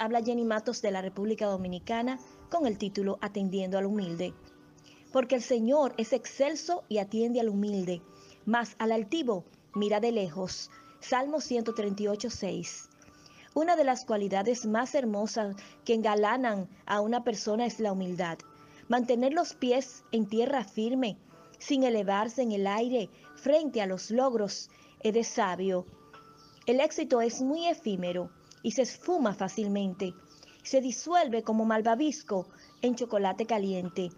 Habla Jenny Matos de la República Dominicana con el título Atendiendo al Humilde. Porque el Señor es excelso y atiende al humilde, mas al altivo mira de lejos. Salmo 138, 6. Una de las cualidades más hermosas que engalanan a una persona es la humildad. Mantener los pies en tierra firme, sin elevarse en el aire frente a los logros, es de sabio. El éxito es muy efímero y se esfuma fácilmente. Se disuelve como malvavisco en chocolate caliente.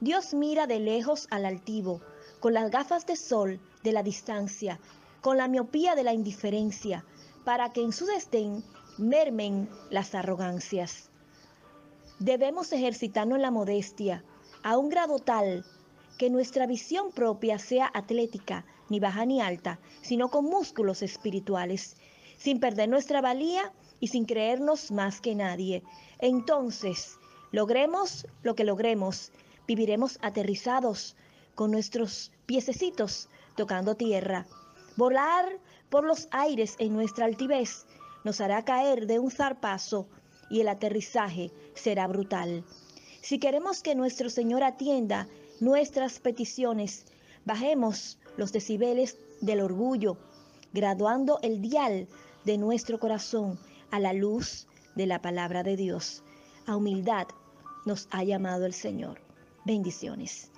Dios mira de lejos al altivo, con las gafas de sol de la distancia, con la miopía de la indiferencia, para que en su desdén mermen las arrogancias. Debemos ejercitarnos en la modestia a un grado tal que nuestra visión propia sea atlética, ni baja ni alta, sino con músculos espirituales, sin perder nuestra valía y sin creernos más que nadie. Entonces, logremos lo que logremos, viviremos aterrizados, con nuestros piececitos tocando tierra. Volar por los aires en nuestra altivez nos hará caer de un zarpazo y el aterrizaje será brutal. Si queremos que nuestro Señor atienda nuestras peticiones, bajemos los decibeles del orgullo, graduando el dial de nuestro corazón a la luz de la palabra de Dios. A humildad nos ha llamado el Señor. Bendiciones.